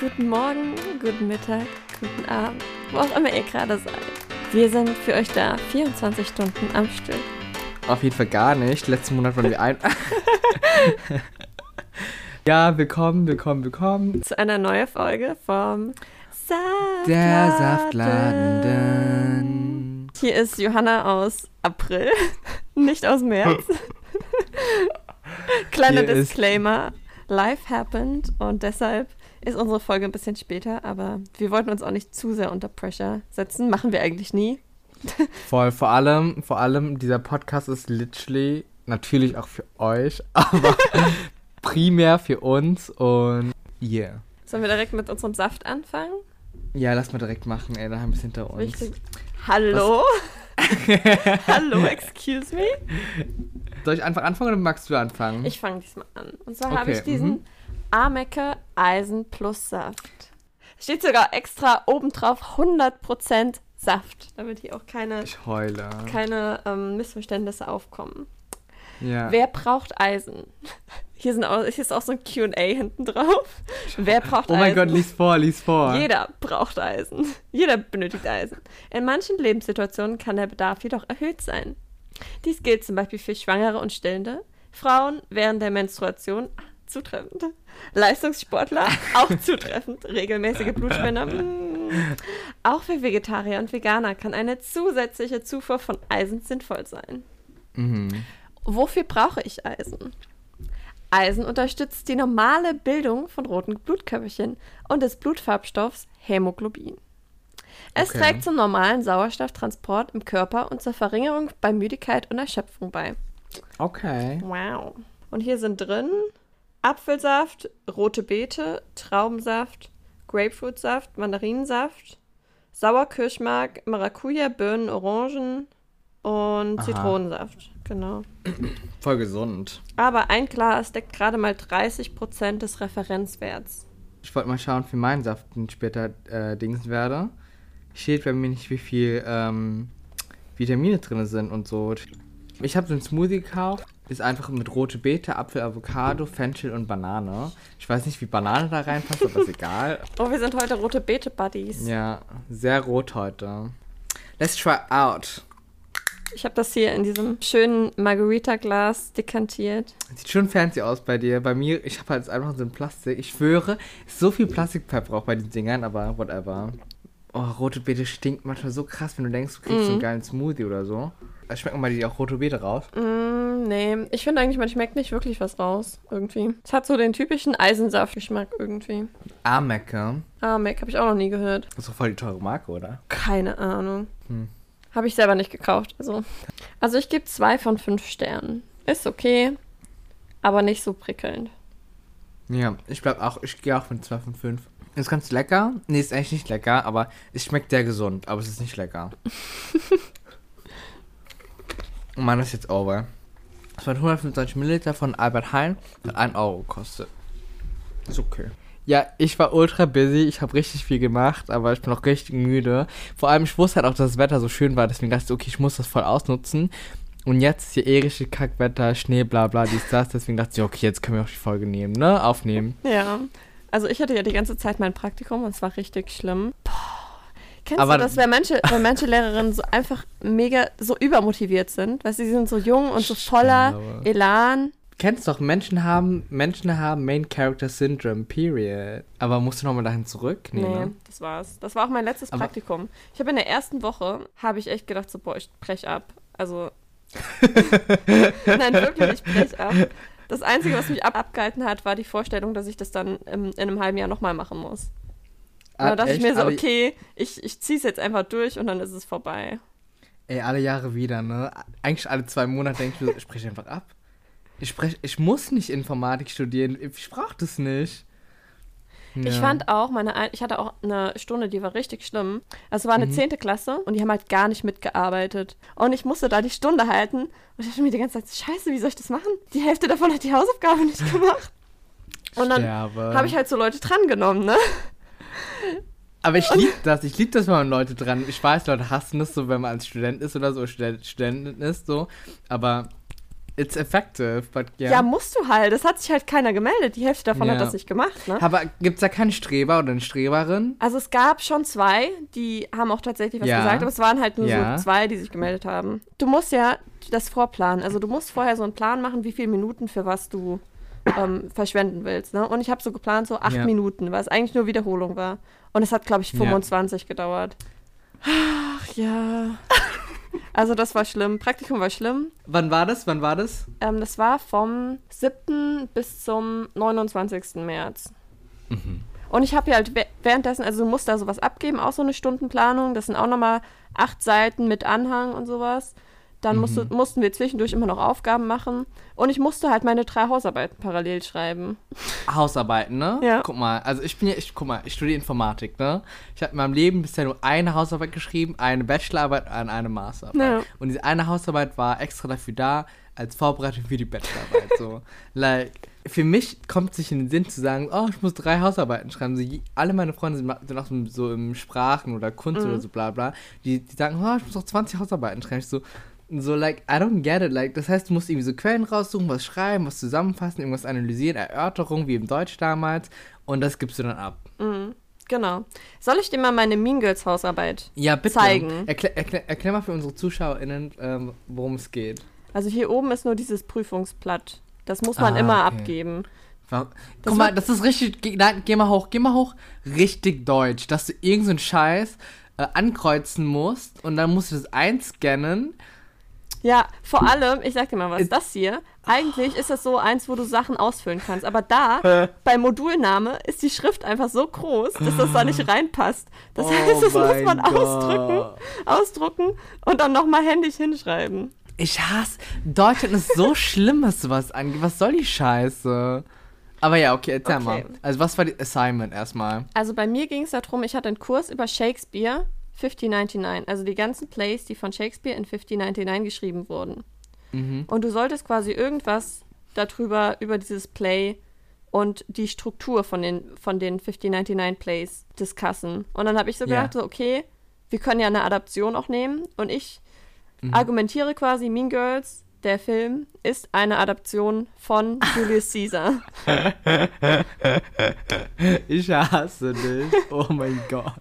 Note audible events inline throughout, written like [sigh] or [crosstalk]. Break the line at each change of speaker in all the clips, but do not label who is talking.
guten Morgen, guten Mittag, guten Abend, wo auch immer ihr gerade seid. Wir sind für euch da, 24 Stunden am Stück.
Auf jeden Fall gar nicht. Letzten Monat waren wir ein. [laughs] ja, willkommen, willkommen, willkommen.
Zu einer neuen Folge vom Saftladen.
Der Saftladen.
Hier ist Johanna aus April, [laughs] nicht aus März. [laughs] Kleiner
Hier
Disclaimer. Life happened und deshalb ist unsere Folge ein bisschen später, aber wir wollten uns auch nicht zu sehr unter Pressure setzen. Machen wir eigentlich nie. [laughs]
Voll, vor allem, vor allem, dieser Podcast ist literally natürlich auch für euch, [laughs] aber primär für uns und yeah.
Sollen wir direkt mit unserem Saft anfangen?
Ja, lass mal direkt machen, ey, daheim ist hinter uns.
Wichtig. Hallo? [laughs] Hallo, excuse me?
Soll ich einfach anfangen oder magst du anfangen?
Ich fange diesmal an. Und zwar habe
Okay,
ich diesen
mhm.
Amecke Eisen Plus Saft. Steht sogar extra obendrauf 100% Saft, damit hier auch keine, keine ähm, Missverständnisse aufkommen.
ja.
Wer braucht Eisen? [laughs] Hier, sind auch, hier ist auch so ein Q&A hinten drauf. Wer braucht
oh
Eisen?
mein Gott, lies vor, lies vor.
Jeder braucht Eisen. Jeder benötigt Eisen. In manchen Lebenssituationen kann der Bedarf jedoch erhöht sein. Dies gilt zum Beispiel für Schwangere und Stillende, Frauen während der Menstruation, zutreffend, Leistungssportler, auch zutreffend, regelmäßige Blutspender, [laughs] mm. auch für Vegetarier und Veganer kann eine zusätzliche Zufuhr von Eisen sinnvoll sein.
Mhm.
Wofür brauche ich Eisen? Eisen unterstützt die normale Bildung von roten Blutkörperchen und des Blutfarbstoffs Hämoglobin. Es
Okay.
trägt zum normalen Sauerstofftransport im Körper und zur Verringerung bei Müdigkeit und Erschöpfung bei.
Okay.
Wow. Und hier sind drin Apfelsaft, rote Beete, Traubensaft, Grapefruitsaft, Mandarinensaft, Sauerkirschmark, Maracuja, Birnen, Orangen und
Aha.
Zitronensaft. Genau.
Voll gesund.
Aber ein Glas deckt gerade mal 30% des Referenzwerts.
Ich wollte mal schauen, für meinen Saft später äh, dings werde. Steht bei mir nicht, wie viel ähm, Vitamine drin sind und so. Ich habe so einen Smoothie gekauft. Ist einfach mit rote Beete, Apfel, Avocado, Fenchel und Banane. Ich weiß nicht, wie Banane da reinpasst, aber ist egal. [laughs]
Oh, wir sind heute rote Beete-Buddies.
Ja, sehr rot heute. Let's try out.
Ich habe das hier in diesem schönen Margarita-Glas dekantiert.
Sieht schon fancy aus bei dir. Bei mir, ich habe halt einfach so ein Plastik. Ich schwöre, so viel Plastikpfeffer auch bei den Dingern, aber whatever. Oh, rote Beete stinkt manchmal so krass, wenn du denkst, du kriegst so einen geilen Smoothie oder so. Da schmecken mal die auch rote Beete raus.
Mm, nee, ich finde eigentlich, man schmeckt nicht wirklich was raus, irgendwie. Es hat so den typischen Eisensaftgeschmack irgendwie.
Amecke.
Ah, Mac habe ich auch noch nie gehört.
Das ist doch voll die teure Marke, oder?
Keine Ahnung.
Hm.
Habe ich selber nicht gekauft. Also, also ich gebe zwei von fünf Sternen. Ist okay, aber nicht so prickelnd.
Ja, ich bleib auch, ich gehe auch von 2 von 5. Ist ganz lecker. Nee, ist eigentlich nicht lecker, aber es schmeckt sehr gesund, aber es ist nicht lecker. [laughs] Und das ist jetzt over. Es waren 125 Milliliter von Albert Heijn, hat 1 Euro gekostet. Ist okay. Ja, ich war ultra busy, ich habe richtig viel gemacht, aber ich bin auch richtig müde. Vor allem, ich wusste halt auch, dass das Wetter so schön war, deswegen dachte ich, okay, ich muss das voll ausnutzen. Und jetzt ist hier eh richtig Kackwetter, Schnee, bla bla, dies, das. Deswegen dachte ich, okay, jetzt können wir auch die Folge nehmen, ne? Aufnehmen.
Ja. Also ich hatte ja die ganze Zeit mein Praktikum und es war richtig schlimm. Boah. Kennst
Aber-
du das, wenn manche, wenn manche Lehrerinnen so einfach mega so übermotiviert sind? Weißt du, sie sind so jung und so voller. Elan.
Kennst doch, Menschen haben, Menschen haben Main Character Syndrome, period. Aber musst du nochmal dahin zurück?
Nee,
ne?
das war's. Das war auch mein letztes
Aber-
Praktikum. Ich habe in der ersten Woche, habe ich echt gedacht, so, boah, ich brech ab. Also, [laughs] nein, wirklich, ich brech ab. Das Einzige, was mich ab abgehalten hat, war die Vorstellung, dass ich das dann im, in einem halben Jahr nochmal machen muss. Und
Ah,
da dachte ich
echt?
mir so, okay, ich, ich zieh's jetzt einfach durch und dann ist es vorbei.
Ey, alle Jahre wieder, ne? Eigentlich alle zwei Monate denke ich mir, so, ich spreche einfach ab. Ich spreche, ich muss nicht Informatik studieren. Ich brauche das nicht.
Ich
Ja.
fand auch, meine, Ein- ich hatte auch eine Stunde, die war richtig schlimm. Also es war eine
Mhm.
zehnte Klasse und die haben halt gar nicht mitgearbeitet. Und ich musste da die Stunde halten und ich dachte mir die ganze Zeit, scheiße, wie soll ich das machen? Die Hälfte davon hat die Hausaufgabe nicht [laughs] gemacht. Und dann habe ich halt so Leute drangenommen, ne?
Aber ich liebe das. Ich liebe das, wenn man Leute dran. Ich weiß, Leute hassen das so, wenn man als Student ist oder so, Student, Studentin ist so. Aber it's effective, but yeah.
Ja. musst du halt. Das hat sich halt keiner gemeldet. Die Hälfte davon hat
Ja.
das nicht gemacht, ne?
Aber gibt's da keinen Streber oder eine Streberin?
Also es gab schon zwei, die haben auch tatsächlich was
Ja.
gesagt, aber es waren halt nur
Ja.
so zwei, die sich gemeldet haben. Du musst ja das vorplanen. Also du musst vorher so einen Plan machen, wie viele Minuten für was du ähm, verschwenden willst. Ne? Und ich habe so geplant, so acht
Ja.
Minuten, weil es eigentlich nur Wiederholung war. Und es hat, glaube ich,
Ja.
25 gedauert. Ach ja. [laughs] Also das war schlimm. Praktikum war schlimm.
Wann war das? Wann war das?
Ähm, das war vom 7. bis zum 29. März.
Mhm.
Und ich habe ja halt wä- währenddessen, also du musst da sowas abgeben, auch so eine Stundenplanung. Das sind auch nochmal acht Seiten mit Anhang und sowas. Dann musste,
Mhm.
mussten wir zwischendurch immer noch Aufgaben machen. Und ich musste halt meine drei Hausarbeiten parallel schreiben.
Hausarbeiten, ne?
Ja.
Guck mal, also ich bin ja, ich, guck mal, ich studiere Informatik, ne? Ich habe in meinem Leben bisher nur eine Hausarbeit geschrieben, eine Bachelorarbeit und eine Masterarbeit.
Ja.
Und diese eine Hausarbeit war extra dafür da, als Vorbereitung für die Bachelorarbeit. so, [laughs] like, für mich kommt es nicht in den Sinn zu sagen, oh, ich muss drei Hausarbeiten schreiben. So, alle meine Freunde sind, sind auch so, so im Sprachen oder Kunst
Mhm.
oder so bla bla. Die, die sagen, oh, ich muss auch 20 Hausarbeiten schreiben. Ich so, so, like, I don't get it. Like, das heißt, du musst irgendwie so Quellen raussuchen, was schreiben, was zusammenfassen, irgendwas analysieren, Erörterung, wie im Deutsch damals. Und das gibst du dann ab.
Mhm. Genau. Soll ich dir mal meine Mean Girls Hausarbeit?
Ja, bitte.
Zeigen.
Erklär, erklär, erklär mal für unsere ZuschauerInnen, ähm, worum es geht.
Also hier oben ist nur dieses Prüfungsblatt. Das muss man
Ah,
immer
okay.
abgeben. Das
Guck mal, das ist richtig. Geh, nein, geh mal hoch, geh mal hoch. Richtig deutsch, dass du irgendeinen so Scheiß äh, ankreuzen musst und dann musst du das einscannen.
Ja, vor allem, ich sag dir mal was,
Ist-
das hier, eigentlich ist das so eins, wo du Sachen ausfüllen kannst. Aber da, [laughs] bei Modulname, ist die Schrift einfach so groß, dass das da nicht [gasps] reinpasst. Das
Oh
heißt, das muss man
Gott.
ausdrücken, ausdrucken und dann nochmal händisch hinschreiben.
Ich hasse. Deutschland ist so [laughs] schlimm, was sowas angeht. Was soll die Scheiße? Aber ja, okay, erzähl
Okay.
mal. Also, was war die Assignment erstmal?
Also bei mir ging es darum, ich hatte einen Kurs über Shakespeare 5099, also die ganzen Plays, die von Shakespeare in 5099 geschrieben wurden.
Mhm.
Und du solltest quasi irgendwas darüber, über dieses Play und die Struktur von den, von den 5099 Plays discussen. Und dann habe ich so
Ja.
gedacht, so, okay, wir können ja eine Adaption auch nehmen. Und ich
Mhm.
argumentiere quasi, Mean Girls, der Film, ist eine Adaption von [laughs] Julius Caesar.
Ich hasse dich. Oh mein Gott.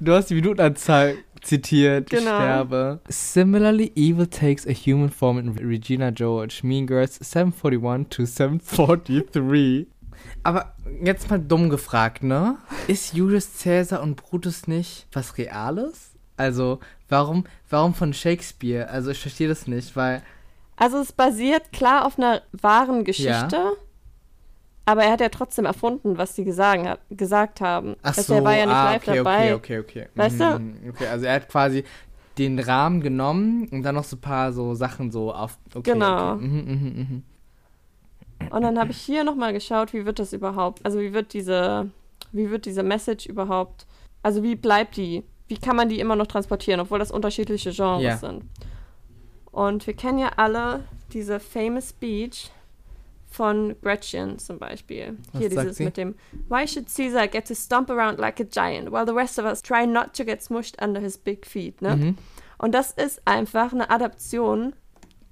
Du hast die Minutenanzahl zitiert. Ich
Genau.
sterbe. Similarly, evil takes a human form in Regina George. Mean Girls 741 to 743. Aber jetzt mal dumm gefragt, ne? Ist Julius Caesar und Brutus nicht was Reales? Also, warum, warum von Shakespeare? Also, ich verstehe das nicht, weil.
Also es basiert klar auf einer wahren Geschichte. Aber er hat ja trotzdem erfunden, was die gesagt, hat, gesagt haben.
Ach
Also
so,
er war ja nicht
ah,
live
okay,
dabei.
okay, okay, okay.
Weißt du?
Mhm, Okay, also er hat quasi den Rahmen genommen und dann noch so ein paar so Sachen so auf. Okay,
Genau.
Okay. Mhm, mhm, mhm.
Und dann habe ich hier nochmal geschaut, wie wird das überhaupt, also wie wird diese, wie wird diese Message überhaupt, also wie bleibt die, wie kann man die immer noch transportieren, obwohl das unterschiedliche Genres
Ja.
sind. Und wir kennen ja alle diese famous Speech von Gretchen zum Beispiel.
Was
Hier dieses
sie?
mit dem Why should Caesar get to stomp around like a giant while the rest of us try not to get smushed under his big feet, ne?
Mhm.
Und das ist einfach eine Adaption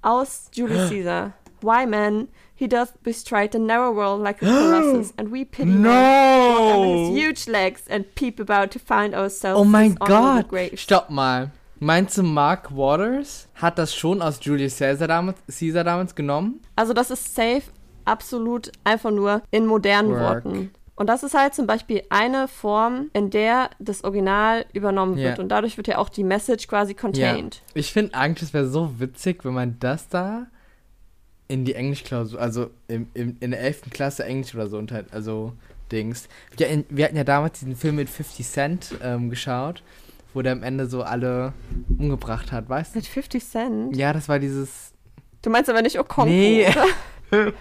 aus Julius [gasps] Caesar. Why, man? He doth bestride the narrow world like a colossus, [gasps] and we pity him walk under his
No!
huge legs and peep about to find ourselves
Oh mein Gott! Stopp mal. Meinst du, Mark Waters hat das schon aus Julius Caesar damals, Caesar damals genommen?
Also das ist safe, absolut einfach nur in modernen
Work.
Worten. Und das ist halt zum Beispiel eine Form, in der das Original übernommen
Ja.
wird. Und dadurch wird ja auch die Message quasi contained.
Ich finde eigentlich, es wäre so witzig, wenn man das da in die Englischklausur, also im, im, in der 11. Klasse Englisch oder so unter, also Dings. Wir, in, wir hatten ja damals diesen Film mit 50 Cent ähm, geschaut, wo der am Ende so alle umgebracht hat, weißt du?
Mit 50 Cent?
Ja, das war dieses.
Du meinst aber nicht Okonko,
Nee.
oder? [laughs] [laughs]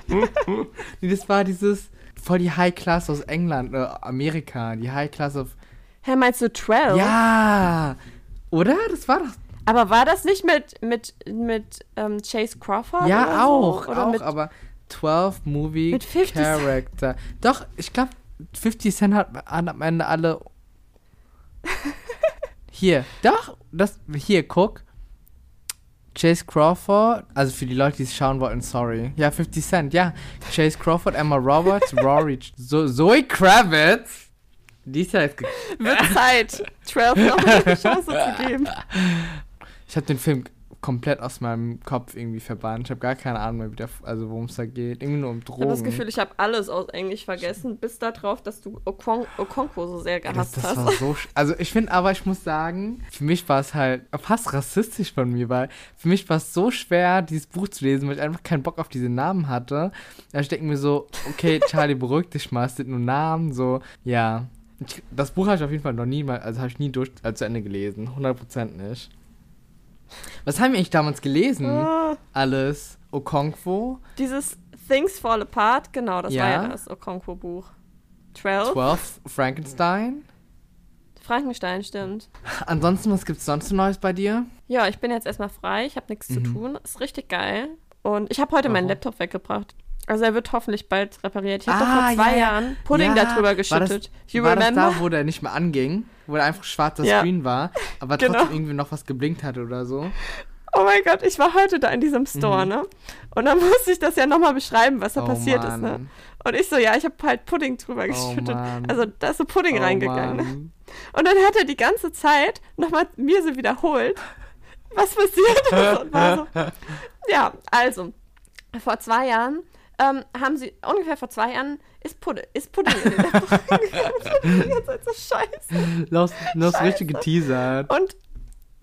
Nee, das war dieses voll die High Class aus England, äh, Amerika, die High Class of.
Hä, meinst du 12?
Ja! Oder? Das war doch.
Aber war das nicht mit, mit, mit ähm, Chase Crawford?
ja, auch,
So?
Auch, aber 12 Movie
Mit 50 Cent.
Character. Doch, ich glaube, 50 Cent hat, hat am Ende alle. [laughs] hier, doch, das, hier, guck. Chase Crawford, also für die Leute, die es schauen wollten, sorry. Ja, 50 Cent, ja. Chase Crawford, Emma Roberts, [laughs] Rory, Zo Zoe Kravitz. Die ist ja jetzt.
Wird Zeit, 12 [laughs] noch eine Chance zu geben.
Ich habe den Film komplett aus meinem Kopf irgendwie verbannt. Ich habe gar keine Ahnung mehr, wie der, also worum es da geht. Irgendwie nur um
Ich
Drogen.
habe das Gefühl, ich habe alles aus Englisch vergessen, bis darauf, dass du Okon Okonkwo so sehr gehasst
das, das
hast.
war so. Also ich finde aber, ich muss sagen, für mich war es halt fast rassistisch von mir, weil für mich war es so schwer, dieses Buch zu lesen, weil ich einfach keinen Bock auf diese Namen hatte. Da ich denke mir so, okay, [laughs] Charlie, beruhig dich mal, es sind nur Namen, so, ja. Ich, das Buch habe ich auf jeden Fall noch nie mal, also habe ich nie durch, also zu Ende gelesen, 100% nicht. Was haben wir eigentlich damals gelesen?
Ah,
Alles. Okonkwo,
dieses Things Fall Apart, genau, das war
Ja.
ja das Okonkwo-Buch. 12?
12, Frankenstein.
Frankenstein, stimmt.
Ansonsten, was gibt's sonst so Neues bei dir?
Ja, ich bin jetzt erstmal frei, ich habe nichts zu
Mhm.
tun. Ist richtig geil. Und ich habe heute meinen
Warum?
Laptop weggebracht. Also er wird hoffentlich bald repariert. Ich habe
Ah,
doch vor zwei
ja, ja.
Jahren Pudding
Ja,
darüber
war
geschüttet. you
war
remember?
das da, wo der nicht mehr anging? Wo einfach schwarzer
Ja.
Screen war, aber
Genau.
trotzdem irgendwie noch was geblinkt hatte oder so?
Oh mein Gott, ich war heute da in diesem Store,
Mhm.
ne? Und dann [laughs] musste ich das ja nochmal beschreiben, was da
Oh,
passiert ist, ne?
Mann.
Und ich so, ja, ich habe halt Pudding drüber
Oh,
geschüttet.
Mann.
also da ist so Pudding
Oh,
reingegangen. Ne?
Mann. [laughs]
Und dann hat er die ganze Zeit nochmal mir so wiederholt, was passiert ist. Und war so, [laughs] ja, also, vor zwei Jahren ähm, haben sie, ungefähr vor zwei Jahren, ist, Pud ist Pudding in den Laptop [laughs] reingegangen. Ich hab die ganze Zeit so scheiße.
Du hast, du hast
Scheiße.
richtig geteasert.
Und,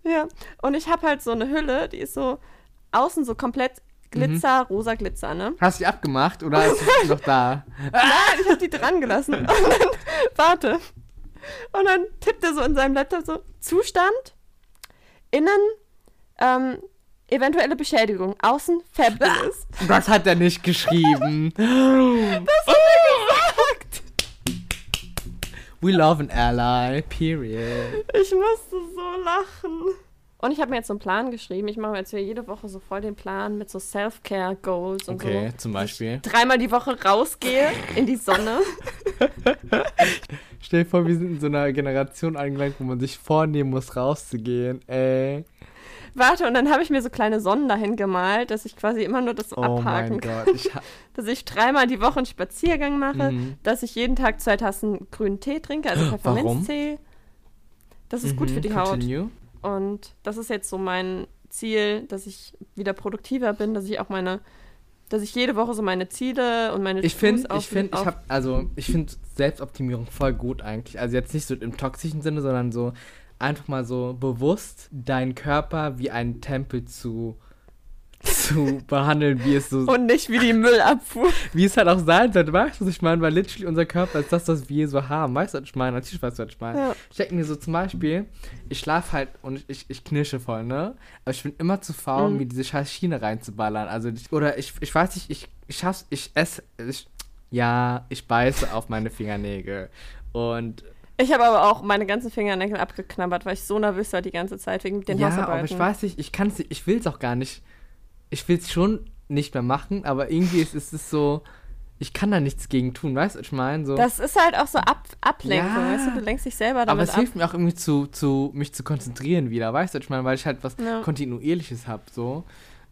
ja, und ich habe halt so eine Hülle, die ist so außen so komplett Glitzer, rosa Glitzer, ne?
Hast du die abgemacht oder ist die noch da? [laughs]
Nein, ich habe die dran gelassen. [laughs] Und dann, warte. Und dann tippt er so in seinem Laptop so, Zustand, innen, ähm, eventuelle Beschädigung, außen fabulous. [laughs]
Das hat er nicht geschrieben. [laughs]
Das hat er gesagt.
We love an ally, period.
Ich musste so lachen. Und ich habe mir jetzt so einen Plan geschrieben. Ich mache mir jetzt hier jede Woche so voll den Plan mit so Self-Care-Goals und
Okay,
so.
zum Beispiel.
Dreimal die Woche rausgehe in die Sonne. [laughs]
Stell dir vor, wir sind in so einer Generation angelangt, wo man sich vornehmen muss, rauszugehen. Ey.
Warte, und dann habe ich mir so kleine Sonnen dahin gemalt, dass ich quasi immer nur das
Oh
abhaken kann.
Ich [laughs]
dass ich dreimal die Woche einen Spaziergang mache,
Mhm.
dass ich jeden Tag zwei Tassen grünen Tee trinke, also [gasps]
Warum?
Pfefferminztee. Das ist gut
Mhm,
für die Haut.
continue.
Und das ist jetzt so mein Ziel, dass ich wieder produktiver bin, dass ich auch meine, dass ich jede Woche so meine Ziele und meine
Ich finde, ich finde, ich habe, also ich finde Selbstoptimierung voll gut eigentlich. Also jetzt nicht so im toxischen Sinne, sondern so einfach mal so bewusst deinen Körper wie einen Tempel zu zu [laughs] behandeln, wie es so,
und nicht wie die Müllabfuhr. [laughs]
wie es halt auch sein sollte. Weißt du, was ich meine? Weil literally unser Körper ist das, was wir so haben. Weißt du, was ich meine? Natürlich weißt du, was ich meine.
Ja.
Ich denke mir so zum Beispiel, ich schlafe halt und ich, ich knirsche voll, ne? Aber ich bin immer zu faul,
Mhm.
mir diese scheiß Schiene reinzuballern. Also, ich, oder ich, ich weiß nicht, ich, ich schaff's, ich esse, ich, ja, ich beiße auf meine Fingernägel. Und
Ich habe aber auch meine ganzen Fingernägel abgeknabbert, weil ich so nervös war die ganze Zeit wegen den
ja,
Hausarbeiten.
aber ich weiß nicht, ich kann es, ich will es auch gar nicht. Ich will es schon nicht mehr machen, aber irgendwie ist, ist es so, ich kann da nichts gegen tun, weißt du, was ich meine? So.
Das ist halt auch so Ab Ablenkung,
Ja.
weißt du, du lenkst dich selber
aber
damit
es
ab.
hilft mir auch irgendwie zu, zu mich zu konzentrieren wieder, weißt du, was ich meine, weil ich halt was
Ja.
kontinuierliches habe, so.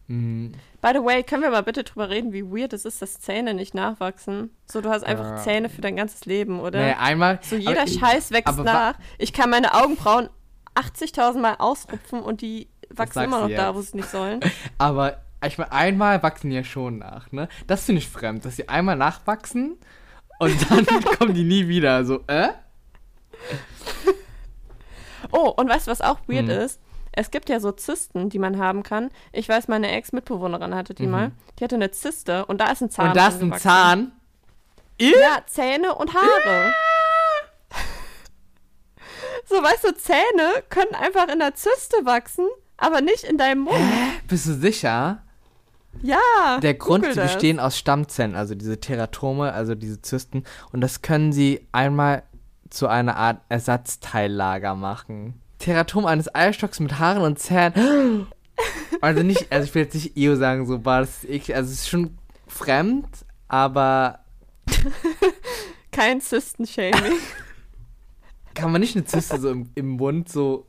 Mm.
By the way, können wir mal bitte drüber reden, wie weird es ist, dass Zähne nicht nachwachsen? So, du hast einfach
Ja.
Zähne für dein ganzes Leben, oder?
Naja, einmal.
so jeder
ich-
Scheiß wächst nach. Ich kann meine Augenbrauen 80.000 Mal ausrupfen und die wachsen immer noch da, wo sie nicht sollen. [laughs]
Aber ich meine, einmal wachsen die ja schon nach, ne? Das finde ich fremd, dass sie einmal nachwachsen und [laughs] dann kommen die nie wieder. So, äh?
Oh, und weißt du, was auch weird
Hm.
ist? Es gibt ja so Zysten, die man haben kann. Ich weiß, meine Ex-Mitbewohnerin hatte die
Mhm.
mal. Die hatte eine Zyste und da ist ein Zahn.
und da ist ein. Zahn.
Ja, Zähne und Haare. [laughs] so, weißt du, Zähne können einfach in der Zyste wachsen, aber nicht in deinem Mund.
Bist du sicher?
Ja.
Der Grund,
das.
bestehen aus Stammzellen, also diese Teratome, also diese Zysten. Und das können sie einmal zu einer Art Ersatzteillager machen. Teratom eines Eierstocks mit Haaren und Zähnen. [gasps] Also nicht, also ich will jetzt nicht Io sagen, so war das eklig. Also es ist schon fremd, aber [laughs]
Kein Zysten-Shaming. [laughs]
kann man nicht eine Zyste so im, im Mund so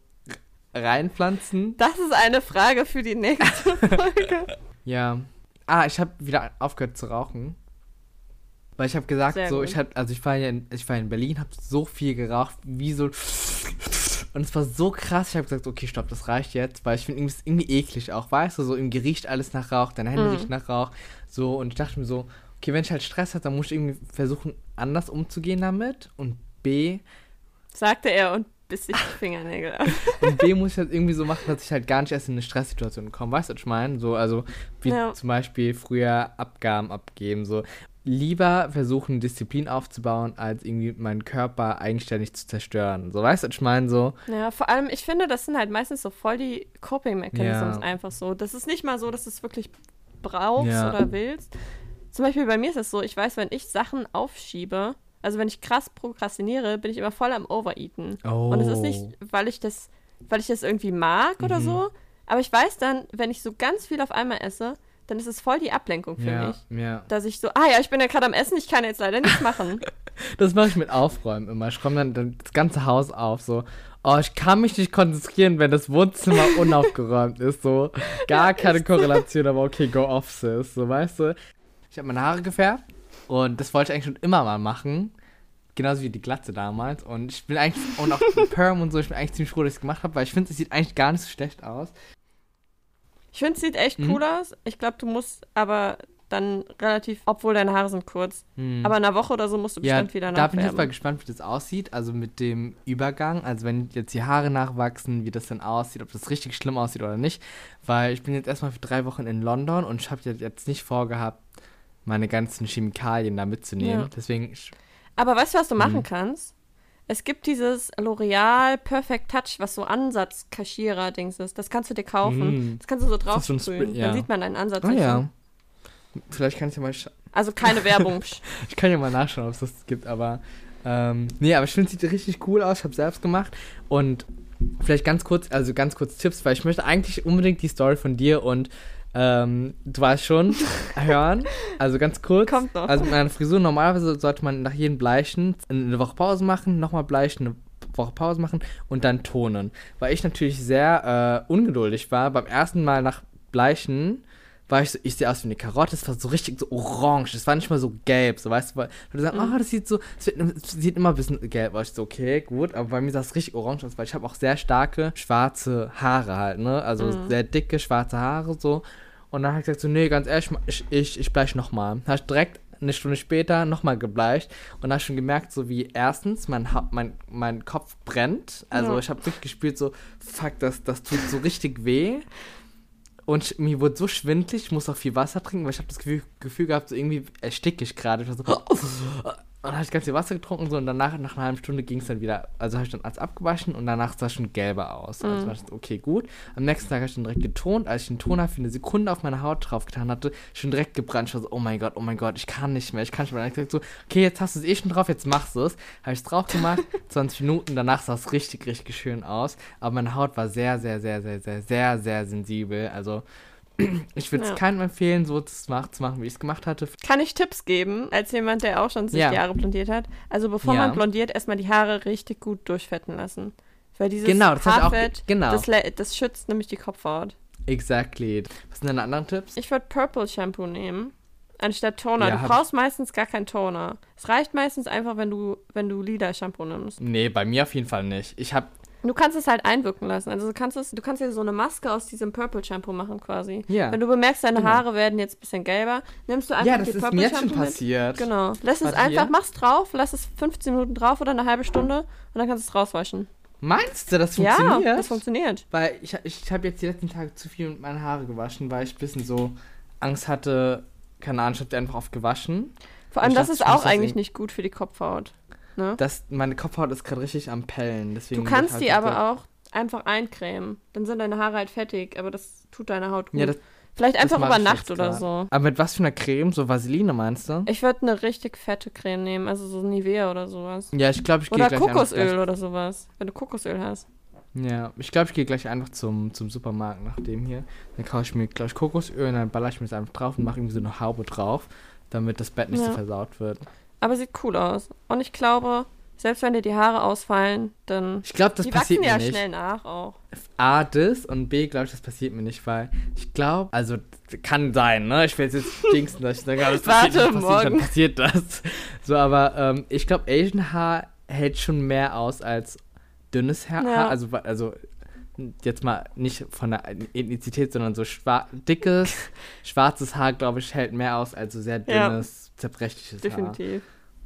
reinpflanzen.
Das ist eine Frage für die nächste [laughs] Folge.
Ja. Ah, ich habe wieder aufgehört zu rauchen. Weil ich habe gesagt,
Sehr
so,
gut.
ich hab, also ich war ja in, ich war in Berlin, habe so viel geraucht, wie so. Und es war so krass, ich habe gesagt, okay, stopp, das reicht jetzt, weil ich finde irgendwie, irgendwie eklig auch, weißt du, so irgendwie riecht alles nach Rauch, deine Hände
Mhm.
riechen nach Rauch, so, und ich dachte mir so, okay, wenn ich halt Stress habe, dann muss ich irgendwie versuchen, anders umzugehen damit und B,
Sagte er und biss sich die Fingernägel ab. [laughs]
und B muss ich halt irgendwie so machen, dass ich halt gar nicht erst in eine Stresssituation komme. Weißt du, was ich meine? So, also, wie
Ja.
zum Beispiel früher Abgaben abgeben. So, lieber versuchen, Disziplin aufzubauen, als irgendwie meinen Körper eigenständig zu zerstören. So, weißt du, ich meine? So,
Ja, vor allem, ich finde, das sind halt meistens so voll die Coping-Mechanisms
Ja.
einfach so. Das ist nicht mal so, dass du es wirklich brauchst
Ja.
oder willst. Zum Beispiel bei mir ist es so, ich weiß, wenn ich Sachen aufschiebe, also wenn ich krass prokrastiniere, bin ich immer voll am Overeaten.
oh.
Und es ist nicht, weil ich das, weil ich das irgendwie mag oder
Mhm.
so, aber ich weiß dann, wenn ich so ganz viel auf einmal esse, dann ist es voll die Ablenkung für
ja,
mich.
ja.
Dass ich so, ah ja, ich bin ja gerade am Essen, ich kann jetzt leider nichts machen. [laughs]
Das mache ich mit Aufräumen immer. Ich räume dann, dann das ganze Haus auf. So, oh, ich kann mich nicht konzentrieren, wenn das Wohnzimmer [laughs] unaufgeräumt ist. So, gar keine Korrelation, aber okay, go off, sis. So, weißt du? Ich habe meine Haare gefärbt und das wollte ich eigentlich schon immer mal machen. Genauso wie die Glatze damals. Und ich bin eigentlich, und auch die [laughs] Perm und so, ich bin eigentlich ziemlich froh, dass ich es gemacht habe, weil ich finde, es sieht eigentlich gar nicht so schlecht aus.
Ich finde, es sieht echt
Mhm.
cool aus. Ich glaube, du musst aber dann relativ, obwohl deine Haare sind kurz,
Hm.
aber in einer Woche oder so musst du
Ja,
bestimmt wieder
da bin ich jetzt mal
nachfärben.
gespannt, wie das aussieht. Also mit dem Übergang, also wenn jetzt die Haare nachwachsen, wie das dann aussieht, ob das richtig schlimm aussieht oder nicht. Weil ich bin jetzt erstmal für drei Wochen in London und ich habe jetzt nicht vorgehabt, meine ganzen Chemikalien da mitzunehmen.
Ja.
Deswegen,
Aber weißt du, was du machen
Mhm.
kannst? Es gibt dieses L'Oreal Perfect Touch, was so Ansatz-Kaschierer-Dings ist. Das kannst du dir kaufen.
Mm.
Das kannst du so
das so ja.
Dann sieht man deinen Ansatz. nicht
ja. [laughs] Vielleicht kann ich ja mal,
Also keine Werbung. [laughs]
Ich kann ja mal nachschauen, ob es das gibt, aber ähm, nee, aber ich finde, es sieht richtig cool aus. Ich habe selbst gemacht und vielleicht ganz kurz, also ganz kurz Tipps, weil ich möchte eigentlich unbedingt die Story von dir und ähm, du weißt schon, [laughs] hören. Also ganz kurz.
Kommt noch.
Also mit meiner Frisur, normalerweise sollte man nach jedem Bleichen eine Woche Pause machen, nochmal bleichen, eine Woche Pause machen und dann tonen. Weil ich natürlich sehr äh, ungeduldig war. Beim ersten Mal nach Bleichen war ich so, ich sehe aus wie eine Karotte, es war so richtig so orange, es war nicht mal so gelb, so weißt du, weil Leute sagen,
Mhm.
oh, das sieht so, es, wird, es sieht immer ein bisschen gelb aus. Ich so, okay, gut, aber bei mir sah es richtig orange aus, weil ich habe auch sehr starke schwarze Haare halt, ne, also
Mhm.
sehr dicke schwarze Haare so. Und dann habe ich gesagt so, nee, ganz ehrlich, ich, ich, ich bleich nochmal. Habe ich direkt eine Stunde später nochmal gebleicht und habe schon gemerkt, so wie erstens, mein, Ha- mein, mein Kopf brennt. Also
Ja.
ich habe wirklich gespürt, so, fuck, das, das tut so richtig weh. Und mir wurde so schwindlig, ich muss auch viel Wasser trinken, weil ich habe das Gefühl, Gefühl gehabt, so irgendwie ersticke ich gerade. Ich war so, dann habe ich ganz viel Wasser getrunken so, und danach, nach einer halben Stunde ging es dann wieder, also habe ich dann alles abgewaschen und danach sah es schon gelber aus. Also
Mhm.
war ich so, okay, gut. Am nächsten Tag habe ich dann direkt getont. Als ich den Toner für eine Sekunde auf meine Haut drauf getan hatte, schon direkt gebrannt. Ich war so, oh mein Gott, oh mein Gott, ich kann nicht mehr, ich kann nicht mehr. Habe ich gesagt so, okay, jetzt hast du es eh schon drauf, jetzt machst du es. Habe ich es drauf gemacht, [laughs] 20 Minuten, danach sah es richtig, richtig schön aus. Aber meine Haut war sehr, sehr, sehr, sehr, sehr, sehr, sehr sensibel. Also ich würde es
Ja.
keinem empfehlen, so zu machen, wie ich es gemacht hatte.
Kann ich Tipps geben, als jemand, der auch schon sich
Ja.
die Haare blondiert hat? Also bevor
Ja.
man blondiert, erstmal die Haare richtig gut durchfetten lassen. Weil dieses
Genau, das ich auch ge-
Haarfett,
genau.
das, das schützt nämlich die Kopfhaut.
Exactly. Was sind deine anderen Tipps?
Ich würde Purple Shampoo nehmen, anstatt Toner.
Ja,
du brauchst meistens gar keinen Toner. Es reicht meistens einfach, wenn du, wenn du Lila Shampoo nimmst.
Nee, bei mir auf jeden Fall nicht. Ich habe
Du kannst es halt einwirken lassen. Also du kannst es, du kannst dir so eine Maske aus diesem Purple Shampoo machen quasi.
Ja.
Wenn du bemerkst, deine
Genau.
Haare werden jetzt ein bisschen gelber, nimmst du einfach
Ja, das
die
ist
Purple
mir jetzt schon
Shampoo mit.
passiert.
Genau. Lass es
Warte,
einfach,
hier.
mach's drauf, lass es 15 Minuten drauf oder eine halbe Stunde und dann kannst du es rauswaschen.
Meinst du, das funktioniert?
Ja, das funktioniert.
Weil ich, ich habe jetzt die letzten Tage zu viel mit meinen Haare gewaschen, weil ich ein bisschen so Angst hatte, keine Ahnung, ich habe die einfach oft gewaschen.
Vor allem, das ist auch eigentlich nicht gut für die Kopfhaut. Ne?
Das, meine Kopfhaut ist gerade richtig am Pellen. Deswegen
Du kannst
halt
die aber auch einfach eincremen. Dann sind deine Haare halt fettig, aber das tut deiner Haut gut.
Ja, das,
Vielleicht einfach über Nacht oder
grad.
so.
Aber mit was für einer Creme? So Vaseline meinst du?
Ich würde eine richtig fette Creme nehmen, also so Nivea oder sowas.
Ja, ich glaube, ich gehe
Oder
gleich einfach
Kokosöl oder sowas, wenn du Kokosöl hast.
Ja, ich glaube, ich gehe gleich einfach zum, zum Supermarkt nach dem hier. Dann kaufe ich mir gleich Kokosöl und dann baller ich mir das einfach drauf und mache irgendwie so eine Haube drauf, damit das Bett nicht so
Ja.
versaut wird.
Aber sieht cool aus. Und ich glaube, Selbst wenn dir die Haare ausfallen, dann.
Ich glaube, das
die
passiert
wachsen
mir
ja
nicht.
schnell nach auch.
A, das und B, glaube ich, das passiert mir nicht, weil ich glaube, also kann sein, ne? Ich will jetzt [laughs] jinxen, dass ich aber das passiert,
Warte,
nicht, passiert, dann passiert das. So, aber ähm, ich glaube, Asian Haar hält schon mehr aus als dünnes Haar.
Ja.
Also, also jetzt mal nicht von der Ethnizität, sondern so schwa dickes, [laughs] schwarzes Haar, glaube ich, hält mehr aus als so sehr
Ja.
Zerbrechliches Haar.
Definitiv.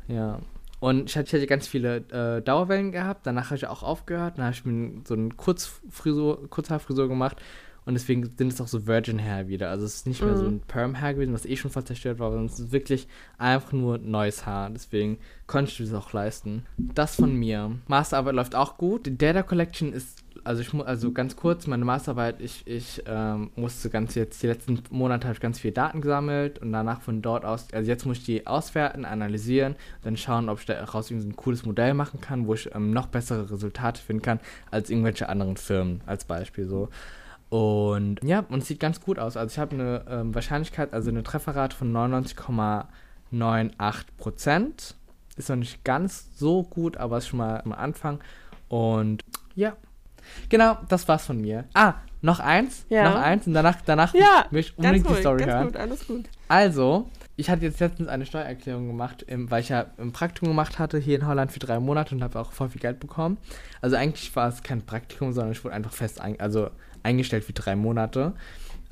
Ja. Und ich hatte, ich hatte ganz viele äh, Dauerwellen gehabt, danach habe ich auch aufgehört, dann habe ich mir so eine Kurzfrisur, Kurzhaarfrisur gemacht und deswegen sind es auch so Virgin Hair wieder. Also es ist nicht mehr so
Mhm.
ein Perm Hair gewesen, was eh schon fast zerstört war, sondern es ist wirklich einfach nur neues Haar. Deswegen konnte ich das auch leisten. Das von mir. Masterarbeit läuft auch gut. Die Data Collection ist, also ich also ganz kurz, meine Masterarbeit, ich, ich ähm, musste ganz jetzt, die letzten Monate habe ich ganz viele Daten gesammelt und danach von dort aus, also jetzt muss ich die auswerten, analysieren, dann schauen, ob ich daraus irgendwie ein cooles Modell machen kann, wo ich ähm, noch bessere Resultate finden kann als irgendwelche anderen Firmen, als Beispiel so. Und ja, und es sieht ganz gut aus. Also ich habe eine ähm, Wahrscheinlichkeit, also eine Trefferrate von 99,98 Prozent. Ist noch nicht ganz so gut, aber ist schon mal am Anfang. Und ja, genau, das war's von mir. Ah, noch eins,
Ja.
noch eins und danach, danach
Ja,
will ich unbedingt die
ruhig,
Story
ganz
hören.
gut, alles gut.
Also, ich hatte jetzt letztens eine Steuererklärung gemacht, im, weil ich ja ein Praktikum gemacht hatte hier in Holland für drei Monate und habe auch voll viel Geld bekommen. Also eigentlich war es kein Praktikum, sondern ich wurde einfach fest ein, also eingestellt für drei Monate.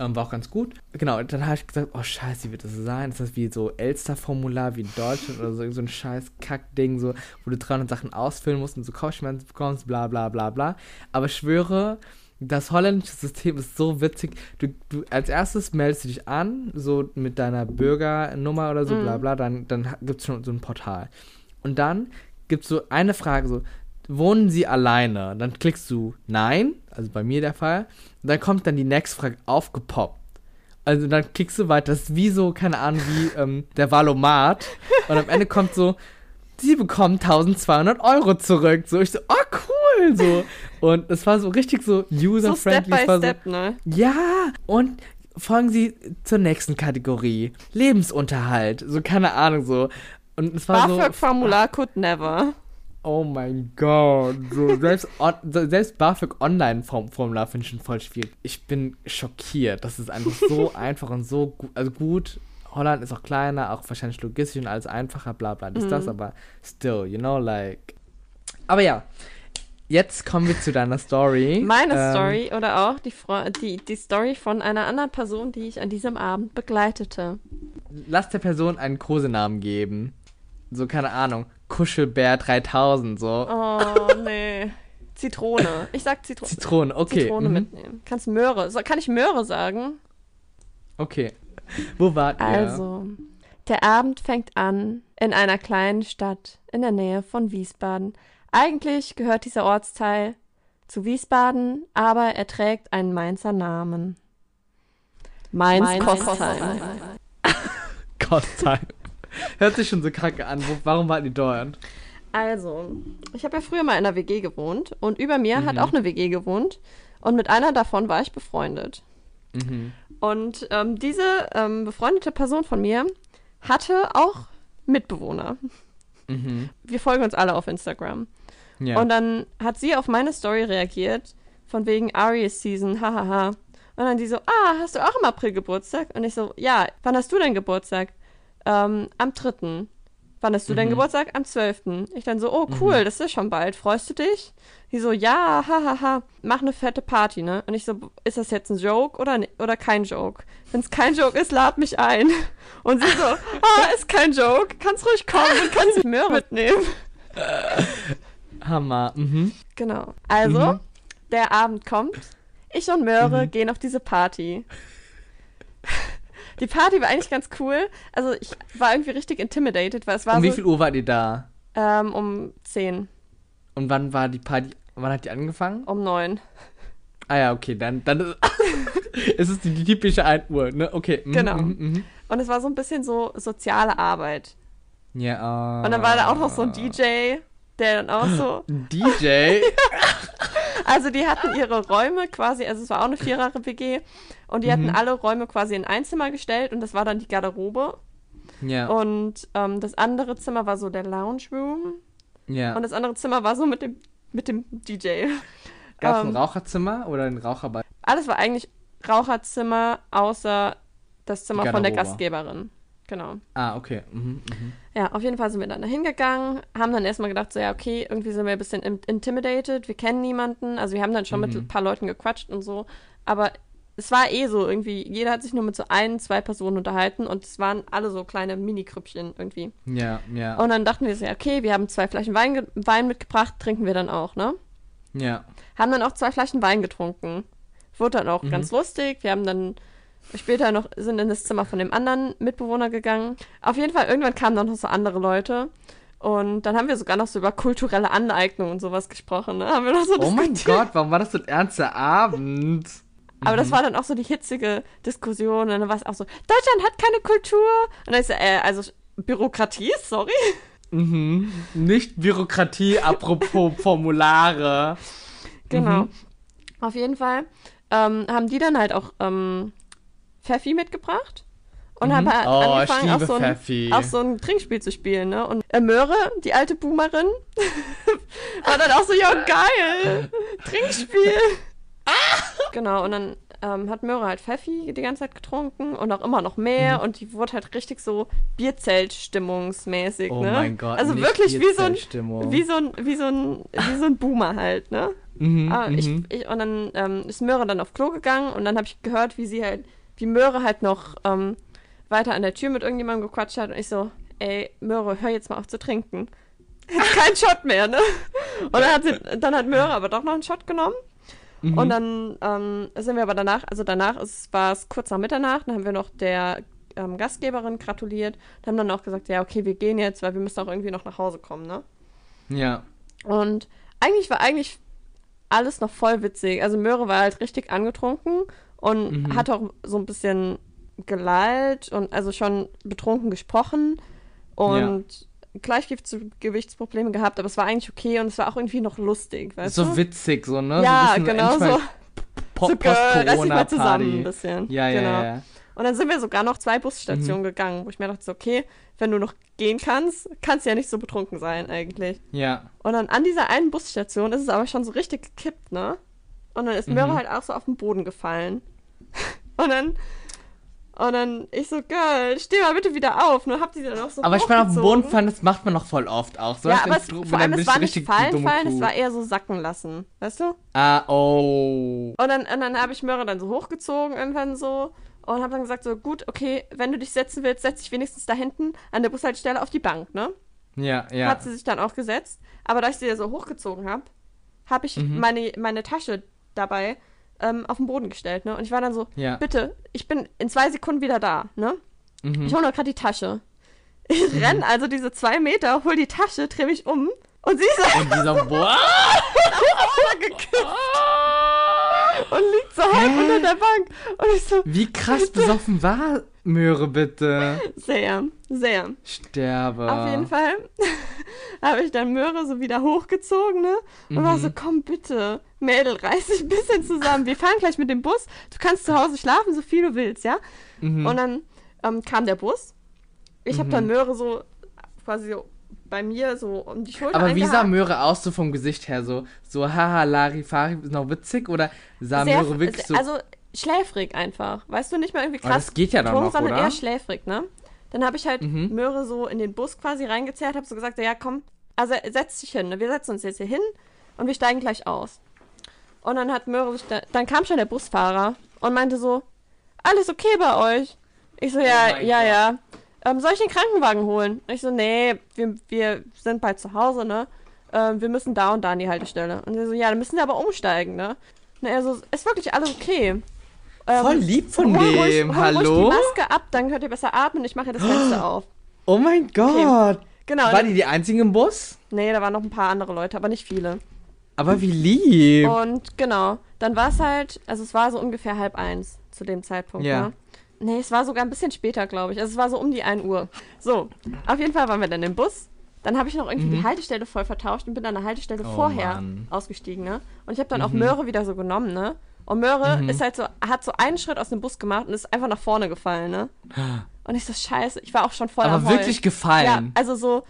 Ähm, war auch ganz gut. Genau, dann habe ich gesagt, oh scheiße, wie wird das sein? Ist das wie so Elster-Formular wie in Deutschland oder so, so ein scheiß Kackding, so, wo du 300 Sachen ausfüllen musst und so Kopfschmerzen bekommst, bla bla bla bla. Aber ich schwöre, das holländische System ist so witzig. Du, du als erstes meldest du dich an, so mit deiner Bürgernummer oder so,
Mhm.
bla bla, dann, dann gibt es schon so ein Portal. Und dann gibt es so eine Frage, so, wohnen Sie alleine? Dann klickst du Nein, also bei mir der Fall. Und dann kommt dann die nächste Frage aufgepoppt. Also dann klickst du weiter. Das ist wie so, keine Ahnung, wie ähm, der Valomat. Und am Ende kommt so, Sie bekommen 1200 Euro zurück. So, ich so, oh cool, so. Und es war so richtig so
So
user-friendly.
Step by Step, ne?
So, ja, und folgen Sie zur nächsten Kategorie. Lebensunterhalt. So, keine Ahnung, so. Und es war so.
BAföG-Formular could never.
Oh mein Gott. So, selbst, on, selbst BAföG Online-Formular finde ich schon voll schwierig. Ich bin schockiert. Das ist einfach so [laughs] einfach und so gut. Also gut, Holland ist auch kleiner, auch wahrscheinlich logistisch und alles einfacher, bla bla, ist das,
Mhm.
aber still, you know, like. Aber ja, jetzt kommen wir zu deiner Story.
Meine
Ähm,
Story oder auch die, die, die Story von einer anderen Person, die ich an diesem Abend begleitete.
Lass der Person einen Kosenamen geben. So, keine Ahnung. Kuschelbär 3000, so.
Oh, nee. Zitrone. Ich sag Zitro
Zitrone, okay.
Zitrone
mhm.
mitnehmen. Kannst Möhre. So, kann ich Möhre sagen?
Okay. Wo wart ihr?
Also, der Abend fängt an in einer kleinen Stadt in der Nähe von Wiesbaden. Eigentlich gehört dieser Ortsteil zu Wiesbaden, aber er trägt einen Mainzer Namen. Mainz,
Mainz [laughs]
Kostheim.
Kostheim. Hört sich schon so kacke an. Warum wart ihr dort?
Also, ich habe ja früher mal in einer WG gewohnt und über mir hat
Mhm.
auch eine WG gewohnt und mit einer davon war ich befreundet.
Mhm.
Und ähm, diese ähm, befreundete Person von mir hatte auch Mitbewohner.
Mhm.
Wir folgen uns alle auf Instagram.
Ja.
Und dann hat sie auf meine Story reagiert, von wegen Aries Season, hahaha. Und dann die so, ah, hast du auch im April Geburtstag? Und ich so, ja, wann hast du denn Geburtstag? Ähm, am 3. Wann hast du denn
Mhm.
Geburtstag? Am 12. Ich dann so, oh cool, das ist schon bald. Freust du dich? Die so, ja, hahaha, mach eine fette Party, ne? Und ich so, ist das jetzt ein Joke oder, ni- oder kein Joke? Wenn es kein Joke ist, lad mich ein. [laughs] Und sie so, [laughs] ah, ist kein Joke, kannst ruhig kommen und kannst Möhre mitnehmen. [laughs]
Hammer. Mhm.
Genau. Also,
Mhm.
der Abend kommt. Ich und Möhre
Mhm.
gehen auf diese Party. Die Party war eigentlich ganz cool. Also, ich war irgendwie richtig intimidated, weil es war
Um wie
so
viel Uhr wart ihr da?
ähm, um 10,
Und wann war die Party? Wann hat die angefangen?
um 9.
Ah ja, okay, dann, dann ist, [laughs] es ist die, typische 1 Uhr, ne? Okay. mhm,
Genau.
mhm, mhm.
Und es war so ein bisschen so soziale Arbeit.
Ja.
Und dann war da auch noch so ein DJ, der dann auch so. [gasps] [laughs]
DJ?
Also, die hatten ihre Räume quasi, also es war auch eine Vierer-WG. Und die hatten
Mhm.
alle Räume quasi in ein Zimmer gestellt und das war dann die Garderobe.
ja.
Und ähm, das andere Zimmer war so der Lounge Room.
Ja.
Und das andere Zimmer war so mit dem, mit dem DJ.
Gab es
ähm,
ein Raucherzimmer oder ein Raucherbad?
Alles war eigentlich Raucherzimmer, außer das Zimmer von der. Gastgeberin. Genau.
Ah, okay. Mhm, mhm.
Ja, auf jeden Fall sind wir dann da hingegangen, haben dann erstmal gedacht, so ja, okay, irgendwie sind wir ein bisschen in- intimidated, wir kennen niemanden. Also wir haben dann schon mit
Mhm.
ein paar Leuten gequatscht und so. Aber es war eh so irgendwie, jeder hat sich nur mit so ein, zwei Personen unterhalten und es waren alle so kleine Mini-Krüppchen irgendwie.
Ja, ja.
Und dann dachten wir so, ja, okay, wir haben zwei Flaschen Wein, Wein mitgebracht, trinken wir dann auch, ne?
ja.
Haben dann auch zwei Flaschen Wein getrunken. Wurde dann auch
Mhm.
ganz lustig. Wir haben dann später noch, sind in das Zimmer von dem anderen Mitbewohner gegangen. Auf jeden Fall, irgendwann kamen dann noch so andere Leute. Und dann haben wir sogar noch so über kulturelle Aneignung und sowas gesprochen. Ne? Haben wir noch so
Oh mein. Gott, warum war das so ein ernster Abend?
Aber das war dann auch so die hitzige Diskussion. Und dann war es auch so, Deutschland hat keine Kultur. Und dann ist so, äh, also Bürokratie, sorry.
Mhm. Nicht Bürokratie, apropos [laughs] Formulare.
Genau.
Mhm.
Auf jeden Fall ähm, haben die dann halt auch ähm, Pfeffi mitgebracht und
Mhm.
haben halt
Oh,
angefangen, auch so, ein,
Pfeffi.
auch so ein Trinkspiel zu spielen. Ne? Und äh, Möhre, die alte Boomerin, [laughs] war dann auch so, ja geil, [laughs] Trinkspiel. [laughs] Genau, und dann ähm, hat Möhre halt Pfeffi die ganze Zeit getrunken und auch immer noch mehr
Mhm.
und die wurde halt richtig so Bierzelt-stimmungsmäßig,
Oh
ne?
mein Gott.
Also
nicht
wirklich wie so ein
Bierzeltstimmung.
wie so ein, wie so ein, wie so ein Boomer halt, ne?
Mhm,
Ah, ich,
mhm.
ich, und dann ähm, ist Möhre dann auf Klo gegangen und dann habe ich gehört, wie sie halt, wie Möhre halt noch ähm, weiter an der Tür mit irgendjemandem gequatscht hat und ich so, ey, Möhre, hör jetzt mal auf zu trinken. [laughs] Jetzt kein Shot mehr, ne? Und dann hat, sie, dann hat Möhre aber doch noch einen Shot genommen.
Mhm.
Und dann ähm, sind wir aber danach, also danach war es kurz nach Mitternacht, dann haben wir noch der ähm, Gastgeberin gratuliert und haben dann auch gesagt, ja, okay, wir gehen jetzt, weil wir müssen auch irgendwie noch nach Hause kommen, ne?
Ja.
Und eigentlich war eigentlich alles noch voll witzig. Also Möhre war halt richtig angetrunken und
Mhm.
hat auch so ein bisschen gelallt und also schon betrunken gesprochen und Gleichgewichtsprobleme gehabt, aber es war eigentlich okay und es war auch irgendwie noch lustig, weißt
so
du?
witzig, so, ne?
ja,
so
genau
endlich mal
so.
Po
so reiß dich mal zusammen ein bisschen.
Ja, ja,
genau.
ja.
Und dann sind wir sogar noch zwei Busstationen
Mhm.
gegangen, wo ich mir dachte, so, okay, wenn du noch gehen kannst, kannst du ja nicht so betrunken sein eigentlich.
Ja.
Und dann an dieser einen Busstation ist es aber schon so richtig gekippt, ne? Und dann ist
Mhm.
Möhre halt auch so auf den Boden gefallen. [laughs] Und dann, und dann ich so, Girl, steh mal bitte wieder auf. Nur habt ihr dann noch so
Aber ich meine, auf dem Boden fallen, das macht man noch voll oft auch. So
Ja, aber
den
es, vor allem, es war nicht fallen, fallen, es war eher so sacken lassen. Weißt du?
Ah, oh.
Und dann, und dann habe ich Möhre dann so hochgezogen, irgendwann so. Und habe dann gesagt, so, gut, okay, wenn du dich setzen willst, setz dich wenigstens da hinten an der Bushaltestelle auf die Bank, ne?
Ja, ja.
Hat sie sich dann auch gesetzt. Aber da ich sie ja so hochgezogen habe, habe ich
Mhm.
meine, meine Tasche dabei ähm, auf den Boden gestellt, ne? Und ich war dann so,
Ja.
bitte, ich bin in zwei Sekunden wieder da, ne?
Mhm.
Ich hole nur gerade die Tasche. Ich renn also diese zwei Meter, hol die Tasche, dreh mich um und sie ist
Und dieser, [laughs] boah.
und liegt so halb unter der Bank. Und ich so,
Wie krass besoffen war Möhre, bitte?
sehr, sehr.
Sterbe.
Auf jeden Fall [laughs] habe ich dann Möhre so wieder hochgezogen, ne? Und war so, komm bitte, Mädel, reiß dich ein bisschen zusammen. Wir fahren gleich mit dem Bus. Du kannst zu Hause schlafen, so viel du willst, ja?
Mhm.
Und dann ähm, kam der Bus. Ich habe dann Möhre so quasi so bei mir so um die Schulter
Aber wie sah. Möhre aus, so vom Gesicht her? So, so haha, Larifari, ist noch witzig? Oder sah
Sehr,
Möhre wirklich so.
Also schläfrig einfach. Weißt du, nicht mal irgendwie
Aber
krass
das geht ja dann
betrunken,
noch,
sondern
oder?
eher schläfrig, ne? Dann habe ich halt
Mhm.
Möhre so in den Bus quasi reingezerrt, habe so gesagt, ja komm, also setz dich hin, ne? wir setzen uns jetzt hier hin und wir steigen gleich aus. Und dann hat Möhre sich, da, dann kam schon der Busfahrer und meinte so, alles okay bei euch? Ich so, ja,
Oh
ja,
Gott.
ja. Ähm, soll ich den Krankenwagen holen? Ich so, nee, wir, wir sind bald zu Hause, ne? Ähm, wir müssen da und da an die Haltestelle. Und sie so, ja, dann müssen wir aber umsteigen, ne? Und er so, ist wirklich alles okay. Ähm,
Voll lieb von
hol
dem,
hol ruhig
hallo?
die Maske ab, dann könnt ihr besser atmen. Ich mache ja das Fenster auf.
oh mein Gott.
Genau.
War die die einzigen im Bus?
nee, da waren noch ein paar andere Leute, aber nicht viele.
Aber wie lieb.
Und genau, dann war es halt, also es war so ungefähr halb eins zu dem Zeitpunkt,
Ja.
ne? Nee, es war sogar ein bisschen später, glaube ich. Also es war so um die 1 Uhr. So, auf jeden Fall waren wir dann im Bus. Dann habe ich noch irgendwie die Haltestelle voll vertauscht und bin an der Haltestelle
Mhm. Oh,
vorher
Mann.
ausgestiegen, ne? Und ich habe dann auch Möhre wieder so genommen, ne? Und Möhre
Mhm.
ist halt so, hat so einen Schritt aus dem Bus gemacht und ist einfach nach vorne gefallen, ne? [gasps] Und ich so, scheiße, ich war auch schon voll
Aber
am Heulen.
wirklich
Ja,
gefallen.
also so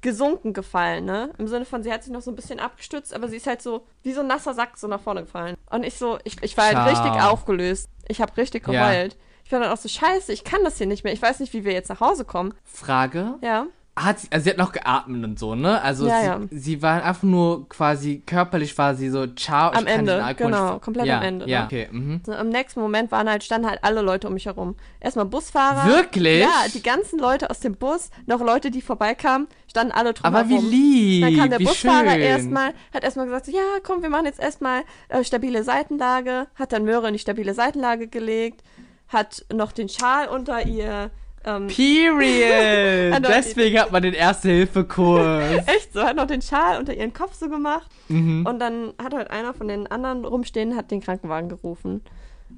gesunken gefallen, ne? Im Sinne von, sie hat sich noch so ein bisschen abgestützt, aber sie ist halt so wie so ein nasser Sack so nach vorne gefallen. Und ich so, ich, ich war halt
Ciao.
richtig aufgelöst. Ich habe richtig
Ja.
geheult. Ich war dann auch so, scheiße, ich kann das hier nicht mehr. Ich weiß nicht, wie wir jetzt nach Hause kommen.
Frage.
Ja.
Hat sie, also sie hat noch geatmet und so, ne? Also
Ja,
sie,
ja.
sie war einfach nur quasi körperlich war sie so, ciao, ich
Am
kann
Ende,
diesen Alkohol
genau,
nicht-
komplett
ja,
am Ende,
Ja,
ne?
okay. Mhm.
So, Im nächsten Moment waren halt, standen halt alle Leute um mich herum. Erstmal Busfahrer.
Wirklich?
Ja, die ganzen Leute aus dem Bus, noch Leute, die vorbeikamen, standen alle drumherum.
Aber wie lieb,
Dann kam der Busfahrer
schön.
erstmal, hat erstmal gesagt, ja, komm, wir machen jetzt erstmal äh, stabile Seitenlage, hat dann Möhre in die stabile Seitenlage gelegt, hat noch den Schal unter ihr, ähm,
Period. [laughs] Deswegen hat man den Erste-Hilfe-Kurs. [laughs]
echt so, hat noch den Schal unter ihren Kopf so gemacht
mhm.
und dann hat halt einer von den anderen rumstehen, hat den Krankenwagen gerufen.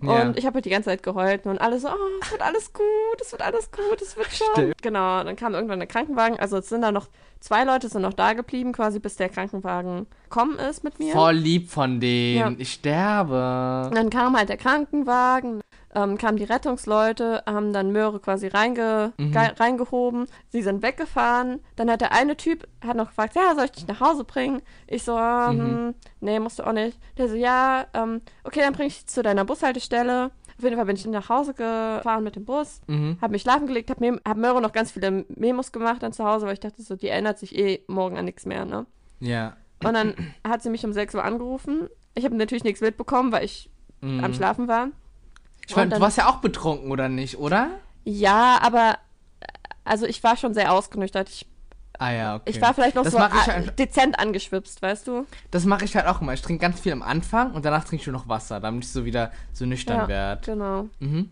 Ja.
Und ich habe halt die ganze Zeit geheult und alle so, oh, es wird alles gut, es wird alles gut, es wird schon.
Stimmt.
Genau, dann kam irgendwann der Krankenwagen. Also es sind da noch, zwei Leute sind noch da geblieben, quasi bis der Krankenwagen gekommen ist mit mir.
Voll lieb von denen.
Ja.
Ich sterbe.
Und dann kam halt der Krankenwagen, ähm, kamen die Rettungsleute, haben dann Möhre quasi reinge
Mhm.
ge reingehoben. Sie sind weggefahren. Dann hat der eine Typ, hat noch gefragt, ja, soll ich dich nach Hause bringen? Ich so, ähm,
Mhm.
nee, musst du auch nicht. Der so, ja, ähm, okay, dann bring ich dich zu deiner Bushaltestelle. Auf jeden Fall bin ich nach Hause gefahren mit dem Bus,
Mhm.
hab mich schlafen gelegt, hab, Mem hab Möhre noch ganz viele Memos gemacht dann zu Hause, weil ich dachte so, die erinnert sich eh morgen an nichts mehr, ne?
Ja.
Und dann hat sie mich um 6 Uhr angerufen. Ich habe natürlich nichts mitbekommen, weil ich
Mhm.
am Schlafen war.
Ich mein,
Und
du warst ja auch betrunken, oder nicht, oder?
Ja, aber äh, also ich war schon sehr ausgenüchtert. Ich,
Ah ja, okay.
ich war vielleicht noch
Das
so
einfach-
dezent angeschwipst, weißt du?
Das mache ich halt auch immer. Ich trinke ganz viel am Anfang und danach trinke ich nur noch Wasser, damit ich so wieder so nüchtern
Ja.
werde.
Genau.
Mhm.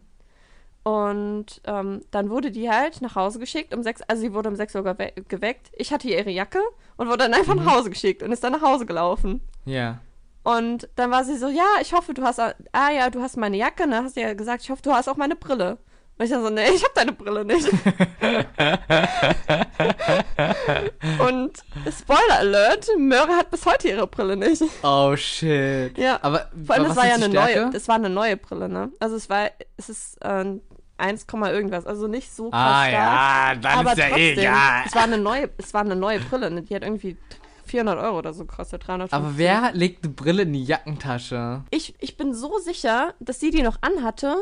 Und ähm, dann wurde die halt nach Hause geschickt um sechs, also sie wurde um 6 Uhr gewe geweckt. Ich hatte ihre Jacke und wurde dann einfach
Mhm.
nach Hause geschickt und ist dann nach Hause gelaufen.
Ja.
Und dann war sie so, ja, ich hoffe, du hast, ah ja, du hast meine Jacke, ne? Hast ja gesagt, ich hoffe, du hast auch meine Brille. Und ich dann so, nee, ich hab deine Brille nicht. [laughs] und Spoiler Alert, Möhre hat bis heute ihre Brille nicht.
Oh shit.
Ja,
Aber
Vor allem,
was
das war ja eine
Stärke?
neue, das war eine neue Brille, ne? Also es war, es ist äh, 1, irgendwas, also nicht so krass
Ah
stark.
ja, dann
aber
ist ja
trotzdem,
egal.
es war eine neue, es war eine neue Brille, ne? Die hat irgendwie 400 Euro oder so gekostet, 350.
Aber wer legt eine Brille in die Jackentasche?
Ich, ich bin so sicher, dass sie die noch anhatte,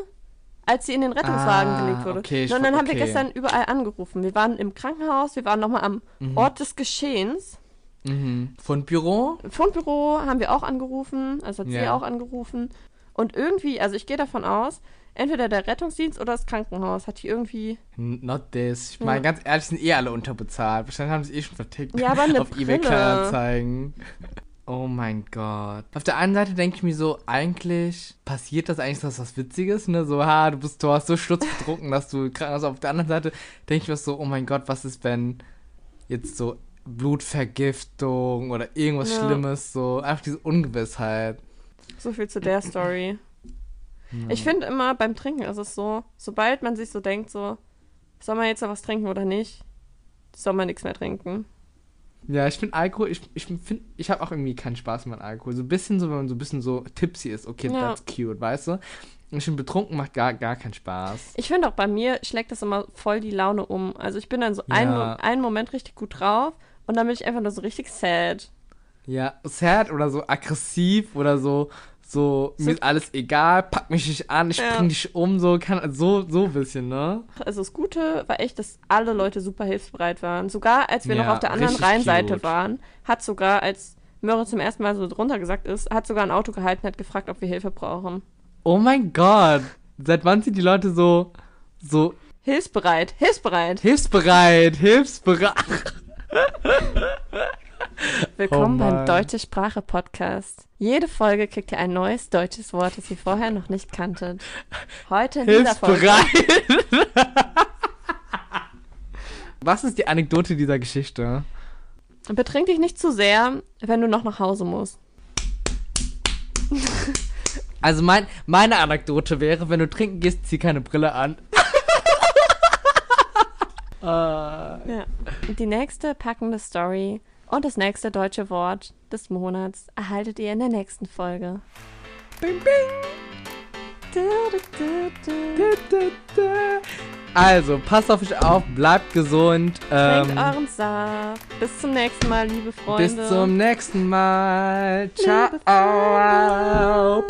als sie in den Rettungswagen
Ah,
gelegt wurde.
okay,
und dann haben wir
okay.
gestern überall angerufen. Wir waren im Krankenhaus, wir waren nochmal am Ort des Geschehens.
Mhm. Fundbüro?
Fundbüro haben wir auch angerufen, also hat sie
Ja.
auch angerufen. Und irgendwie, also ich gehe davon aus, entweder der Rettungsdienst oder das Krankenhaus hat die irgendwie.
Not this. Ich
Ja.
meine, ganz ehrlich, sind eh alle unterbezahlt. Wahrscheinlich haben sie eh schon vertickt.
Ja, aber eine [laughs]
Auf eBay
Brille.
Kleinanzeigen. Oh mein Gott. Auf der einen Seite denke ich mir so, eigentlich passiert das eigentlich so was Witziges, ne? So, ha, du bist, du hast so sturzbetrunken, dass du krank bist. Auf der anderen Seite denke ich mir so, oh mein Gott, was ist, wenn jetzt so Blutvergiftung oder irgendwas
Ja.
Schlimmes, so einfach diese Ungewissheit.
So viel zu der Story. Ich finde immer beim Trinken ist es so, sobald man sich so denkt, so, soll man jetzt noch was trinken oder nicht, soll man nichts mehr trinken.
Ja, ich finde Alkohol, ich, ich finde, ich habe auch irgendwie keinen Spaß mit Alkohol. So ein bisschen so, wenn man so ein bisschen so tipsy ist, okay,
Ja.
that's cute, weißt du? Und ich finde, betrunken macht gar, gar keinen Spaß.
Ich finde auch bei mir schlägt das immer voll die Laune um. Also ich bin dann so einen,
Ja.
Mo- einen Moment richtig gut drauf und dann bin ich einfach nur so richtig sad.
Ja, sad oder so aggressiv oder so, so,
So-
mir ist alles egal, pack mich nicht an, ich
Ja.
bring dich um, so, kann, so, so ein bisschen, ne?
Also das Gute war echt, dass alle Leute super hilfsbereit waren. Sogar als wir
Ja,
noch auf der anderen Rheinseite
cute.
waren, hat sogar, als Möhre zum ersten Mal so drunter gesagt ist, hat sogar ein Auto gehalten, hat gefragt, ob wir Hilfe brauchen.
Oh mein Gott, seit wann sind die Leute so, so
Hilfsbereit, hilfsbereit.
hilfsbereit, hilfsbereit? [laughs]
Willkommen
Oh
beim. Deutsche Sprache Podcast. Jede Folge kriegt ihr ein neues deutsches Wort, das ihr vorher noch nicht kanntet. Heute in dieser Folge.
Was ist die Anekdote dieser Geschichte?
Betrink dich nicht zu sehr, wenn du noch nach Hause musst.
Also mein, meine Anekdote wäre, wenn du trinken gehst, zieh keine Brille an. äh, [laughs]
Ja. Die nächste packende Story und das nächste deutsche Wort des Monats erhaltet ihr in der nächsten Folge.
bing, bing. Also, passt auf euch auf, bleibt gesund.
Trinkt
Ähm,
euren Saft. Bis zum nächsten Mal, liebe Freunde.
bis zum nächsten Mal.
Liebe
Ciao.